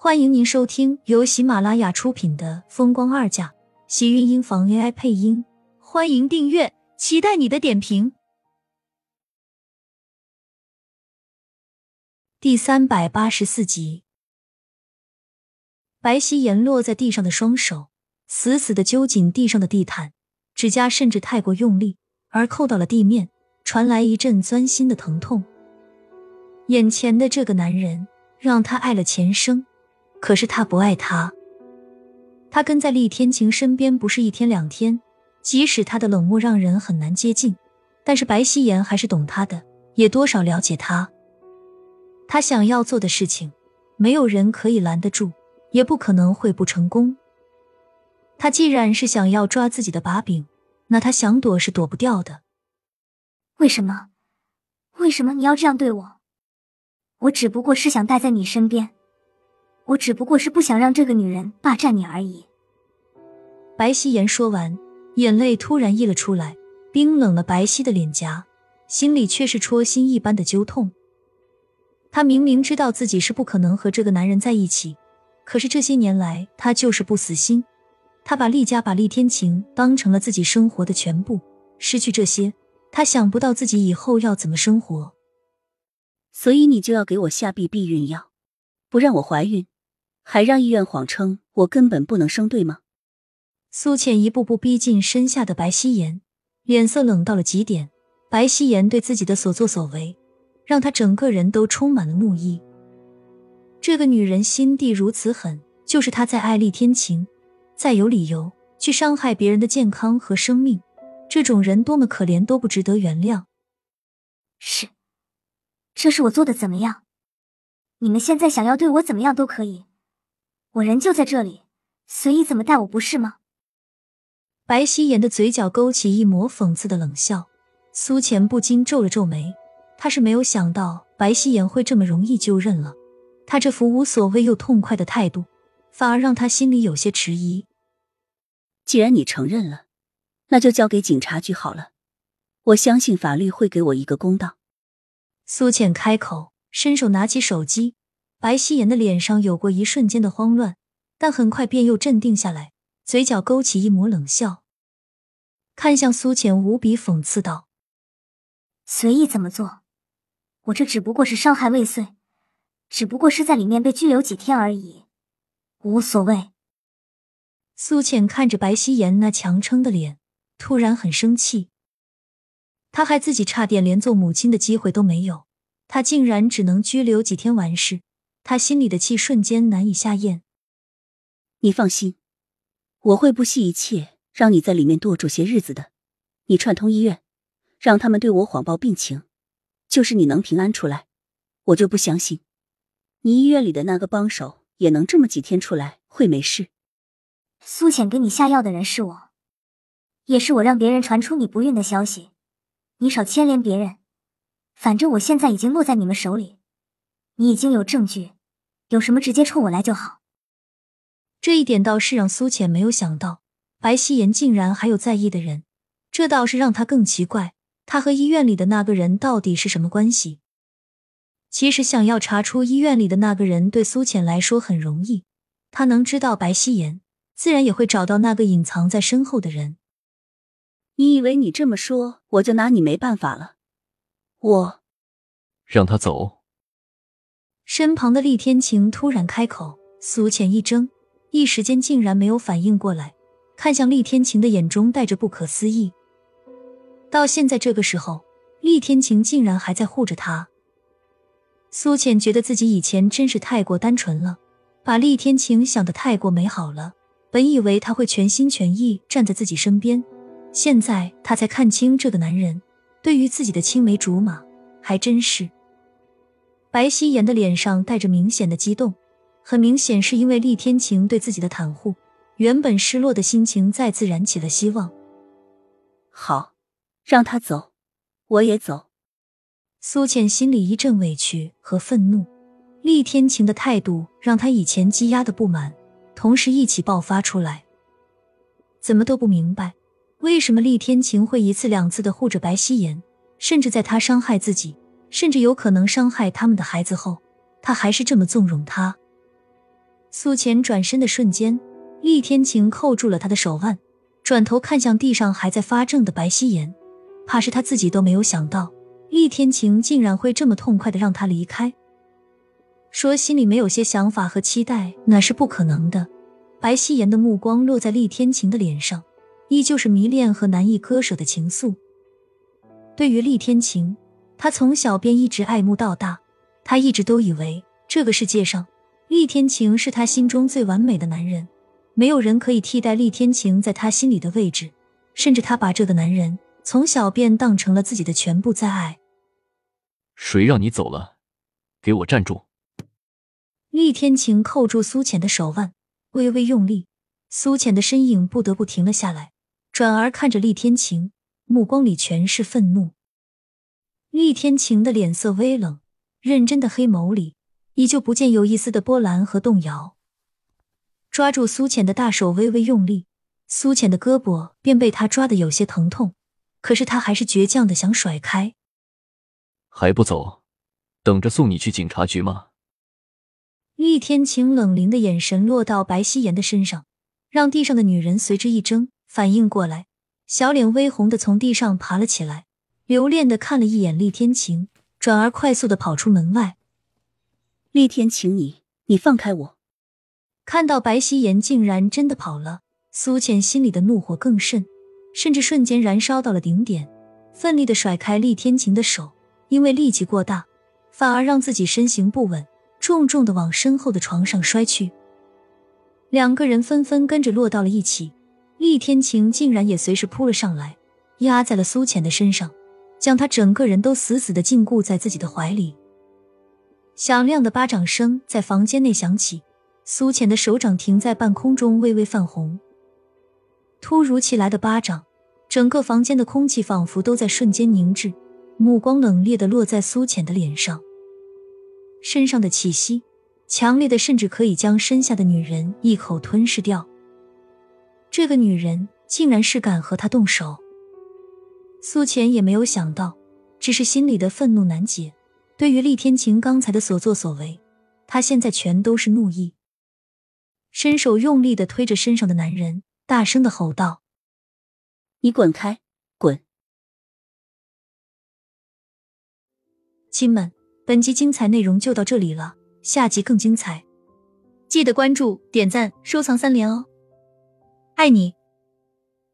欢迎您收听由喜马拉雅出品的《风光二嫁》，喜运音房 AI 配音。欢迎订阅，期待你的点评。第三百八十四集，白皙颜落在地上的双手死死的揪紧地上的地毯，指甲甚至太过用力，而扣到了地面，传来一阵钻心的疼痛。眼前的这个男人让他爱了前生。可是他不爱他，他跟在厉天晴身边不是一天两天，即使他的冷漠让人很难接近，但是白希言还是懂他的，也多少了解他。他想要做的事情，没有人可以拦得住，也不可能会不成功。他既然是想要抓自己的把柄，那他想躲是躲不掉的。为什么？为什么你要这样对我？我只不过是想待在你身边。我只不过是不想让这个女人霸占你而已。白希言说完，眼泪突然溢了出来，冰冷了白皙的脸颊，心里却是戳心一般的揪痛。他明明知道自己是不可能和这个男人在一起，可是这些年来他就是不死心。他把厉家、把厉天晴当成了自己生活的全部，失去这些，他想不到自己以后要怎么生活。所以你就要给我下避避孕药，不让我怀孕。还让医院谎称我根本不能生，对吗？苏浅一步步逼近身下的白希颜，脸色冷到了极点。白希颜对自己的所作所为，让他整个人都充满了怒意。这个女人心地如此狠，就是她再爱丽天晴，再有理由去伤害别人的健康和生命，这种人多么可怜，都不值得原谅。是，这是我做的怎么样？你们现在想要对我怎么样都可以。我人就在这里，随意怎么待我不是吗？白希颜的嘴角勾起一抹讽刺的冷笑，苏浅不禁皱了皱眉。他是没有想到白希颜会这么容易就认了，他这副无所谓又痛快的态度，反而让他心里有些迟疑。既然你承认了，那就交给警察局好了，我相信法律会给我一个公道。苏浅开口，伸手拿起手机。白希颜的脸上有过一瞬间的慌乱，但很快便又镇定下来，嘴角勾起一抹冷笑，看向苏浅，无比讽刺道：“随意怎么做？我这只不过是伤害未遂，只不过是在里面被拘留几天而已，无所谓。”苏浅看着白希颜那强撑的脸，突然很生气。他害自己差点连做母亲的机会都没有，他竟然只能拘留几天完事。他心里的气瞬间难以下咽。你放心，我会不惜一切让你在里面多住些日子的。你串通医院，让他们对我谎报病情，就是你能平安出来，我就不相信你医院里的那个帮手也能这么几天出来会没事。苏浅给你下药的人是我，也是我让别人传出你不孕的消息。你少牵连别人，反正我现在已经落在你们手里，你已经有证据。有什么直接冲我来就好。这一点倒是让苏浅没有想到，白希言竟然还有在意的人，这倒是让他更奇怪。他和医院里的那个人到底是什么关系？其实想要查出医院里的那个人，对苏浅来说很容易。他能知道白希言，自然也会找到那个隐藏在身后的人。你以为你这么说，我就拿你没办法了？我让他走。身旁的厉天晴突然开口，苏浅一怔，一时间竟然没有反应过来，看向厉天晴的眼中带着不可思议。到现在这个时候，厉天晴竟然还在护着他。苏浅觉得自己以前真是太过单纯了，把厉天晴想得太过美好了。本以为他会全心全意站在自己身边，现在他才看清这个男人对于自己的青梅竹马，还真是。白希颜的脸上带着明显的激动，很明显是因为厉天晴对自己的袒护，原本失落的心情再次燃起了希望。好，让他走，我也走。苏浅心里一阵委屈和愤怒，厉天晴的态度让他以前积压的不满同时一起爆发出来。怎么都不明白，为什么厉天晴会一次两次的护着白希颜，甚至在他伤害自己。甚至有可能伤害他们的孩子后，他还是这么纵容他。苏浅转身的瞬间，厉天晴扣住了他的手腕，转头看向地上还在发怔的白希言，怕是他自己都没有想到，厉天晴竟然会这么痛快的让他离开。说心里没有些想法和期待，那是不可能的。白希言的目光落在厉天晴的脸上，依旧是迷恋和难以割舍的情愫。对于厉天晴，他从小便一直爱慕到大，他一直都以为这个世界上，厉天晴是他心中最完美的男人，没有人可以替代厉天晴在他心里的位置，甚至他把这个男人从小便当成了自己的全部在爱。谁让你走了？给我站住！厉天晴扣住苏浅的手腕，微微用力，苏浅的身影不得不停了下来，转而看着厉天晴，目光里全是愤怒。厉天晴的脸色微冷，认真的黑眸里依旧不见有一丝的波澜和动摇。抓住苏浅的大手，微微用力，苏浅的胳膊便被他抓得有些疼痛，可是他还是倔强的想甩开。还不走，等着送你去警察局吗？厉天晴冷凌的眼神落到白希言的身上，让地上的女人随之一怔，反应过来，小脸微红的从地上爬了起来，留恋的看了一眼厉天晴，转而快速的跑出门外。厉天晴，你你放开我！看到白希言竟然真的跑了，苏浅心里的怒火更甚，甚至瞬间燃烧到了顶点，奋力的甩开厉天晴的手，因为力气过大，反而让自己身形不稳。重重的往身后的床上摔去，两个人纷纷跟着落到了一起。厉天晴竟然也随时扑了上来，压在了苏浅的身上，将她整个人都死死的禁锢在自己的怀里。响亮的巴掌声在房间内响起，苏浅的手掌停在半空中，微微泛红。突如其来的巴掌，整个房间的空气仿佛都在瞬间凝滞，目光冷冽的落在苏浅的脸上。身上的气息强烈的，甚至可以将身下的女人一口吞噬掉。这个女人竟然是敢和他动手，苏浅也没有想到，只是心里的愤怒难解。对于厉天晴刚才的所作所为，他现在全都是怒意，伸手用力的推着身上的男人，大声的吼道：“你滚开，滚！”亲们。本集精彩内容就到这里了，下集更精彩，记得关注、点赞、收藏三连哦，爱你！